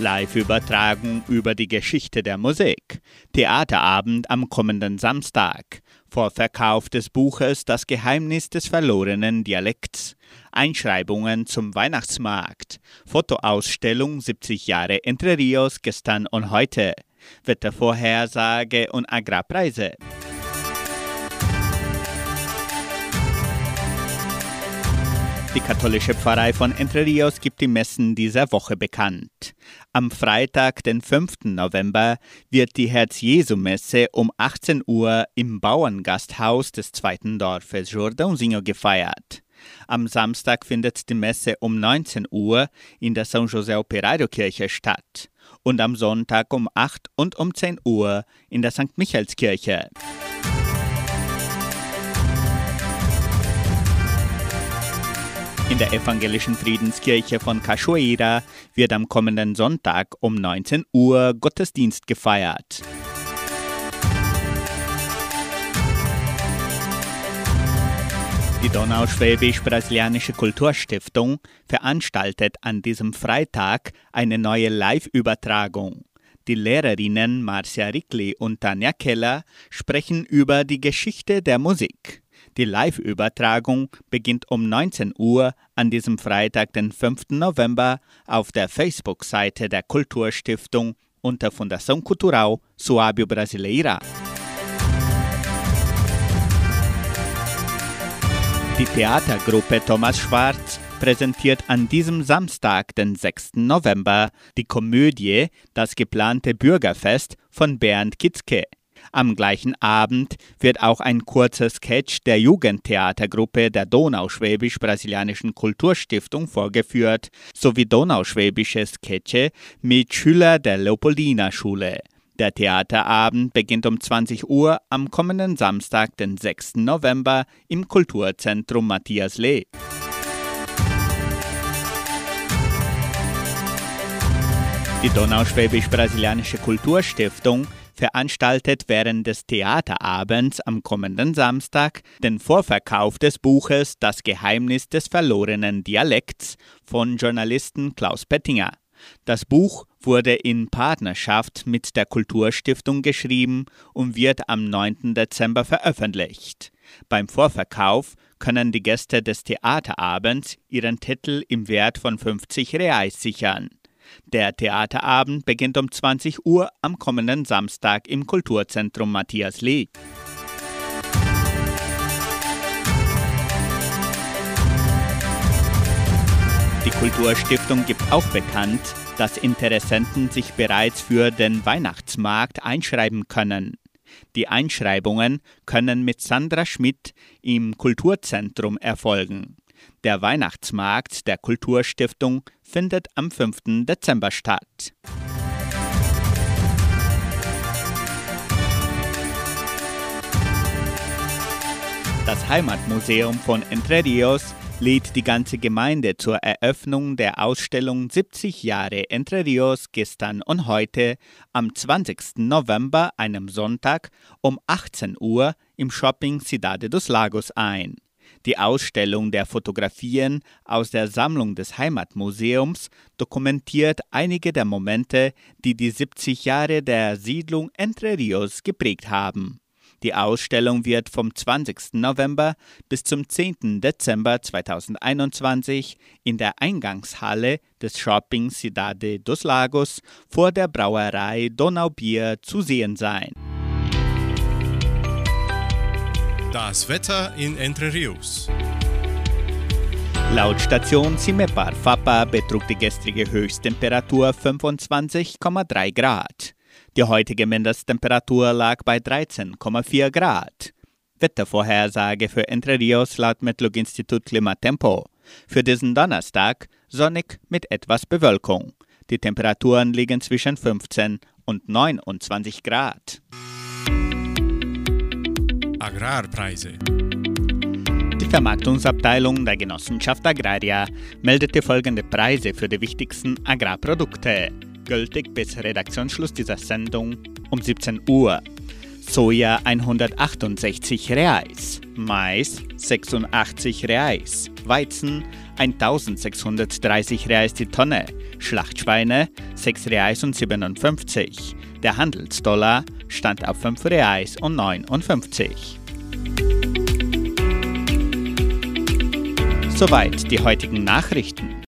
Live-Übertragung über die Geschichte der Musik. Theaterabend am kommenden Samstag. Vorverkauf des Buches Das Geheimnis des verlorenen Dialekts. Einschreibungen zum Weihnachtsmarkt. Fotoausstellung 70 Jahre Entre Rios gestern und heute. Wettervorhersage und Agrarpreise. Katholische Pfarrei von Entre Rios gibt die Messen dieser Woche bekannt. Am Freitag, den 5. November, wird die Herz-Jesu-Messe um 18 Uhr im Bauerngasthaus des zweiten Dorfes Jordãozinho gefeiert. Am Samstag findet die Messe um 19 Uhr in der São José Operario Kirche statt und am Sonntag um 8 und um 10 Uhr in der St. Michaelskirche. In der evangelischen Friedenskirche von Cachoeira wird am kommenden Sonntag um 19 Uhr Gottesdienst gefeiert. Die Donauschwäbisch-Brasilianische Kulturstiftung veranstaltet an diesem Freitag eine neue Live-Übertragung. Die Lehrerinnen Marcia Rickli und Tanja Keller sprechen über die Geschichte der Musik. Die Live-Übertragung beginnt um 19 Uhr an diesem Freitag, den 5. November, auf der Facebook-Seite der Kulturstiftung unter Fundação Cultural Suábio Brasileira. Die Theatergruppe Thomas Schwarz präsentiert an diesem Samstag, den 6. November, die Komödie Das geplante Bürgerfest von Bernd Kitzke. Am gleichen Abend wird auch ein kurzer Sketch der Jugendtheatergruppe der Donauschwäbisch-Brasilianischen Kulturstiftung vorgeführt, sowie donauschwäbische Sketche mit Schülern der Leopoldina-Schule. Der Theaterabend beginnt um 20 Uhr am kommenden Samstag, den 6. November, im Kulturzentrum Matthias Lee. Die Donauschwäbisch-Brasilianische Kulturstiftung veranstaltet während des Theaterabends am kommenden Samstag den Vorverkauf des Buches Das Geheimnis des verlorenen Dialekts von Journalisten Klaus Pettinger. Das Buch wurde in Partnerschaft mit der Kulturstiftung geschrieben und wird am 9. Dezember veröffentlicht. Beim Vorverkauf können die Gäste des Theaterabends ihren Titel im Wert von 50 Reais sichern. Der Theaterabend beginnt um 20 Uhr am kommenden Samstag im Kulturzentrum Matthias Lee. Die Kulturstiftung gibt auch bekannt, dass Interessenten sich bereits für den Weihnachtsmarkt einschreiben können. Die Einschreibungen können mit Sandra Schmidt im Kulturzentrum erfolgen. Der Weihnachtsmarkt der Kulturstiftung findet am 5. Dezember statt. Das Heimatmuseum von Entre Rios lädt die ganze Gemeinde zur Eröffnung der Ausstellung 70 Jahre Entre Rios gestern und heute am 20. November, einem Sonntag, um 18 Uhr im Shopping Cidade dos Lagos ein. Die Ausstellung der Fotografien aus der Sammlung des Heimatmuseums dokumentiert einige der Momente, die die 70 Jahre der Siedlung Entre Rios geprägt haben. Die Ausstellung wird vom 20. November bis zum 10. Dezember 2021 in der Eingangshalle des Shopping Cidade dos Lagos vor der Brauerei Donaubier zu sehen sein. Das Wetter in Entre Rios. Laut Station Cimepar Fapa betrug die gestrige Höchsttemperatur 25,3 Grad. Die heutige Mindesttemperatur lag bei 13,4 Grad. Wettervorhersage für Entre Rios laut Metlog-Institut Klimatempo. Für diesen Donnerstag sonnig mit etwas Bewölkung. Die Temperaturen liegen zwischen 15 und 29 Grad. Agrarpreise. Die Vermarktungsabteilung der Genossenschaft Agraria meldete folgende Preise für die wichtigsten Agrarprodukte, gültig bis Redaktionsschluss dieser Sendung um 17 Uhr. Soja 168 Reais, Mais 86 Reais, Weizen 1630 Reais die Tonne, Schlachtschweine 6 Reais und 57. Der Handelsdollar stand auf 5 Reais und 59. Soweit die heutigen Nachrichten.